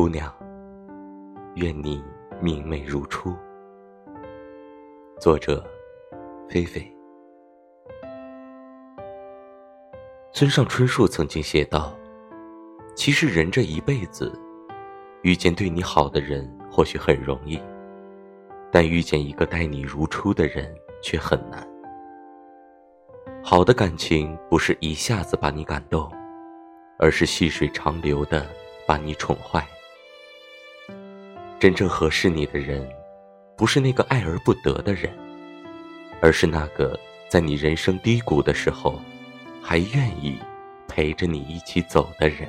姑娘，愿你明媚如初。作者：菲菲。村上春树曾经写道：“其实人这一辈子，遇见对你好的人或许很容易，但遇见一个待你如初的人却很难。好的感情不是一下子把你感动，而是细水长流的。”把你宠坏，真正合适你的人，不是那个爱而不得的人，而是那个在你人生低谷的时候，还愿意陪着你一起走的人。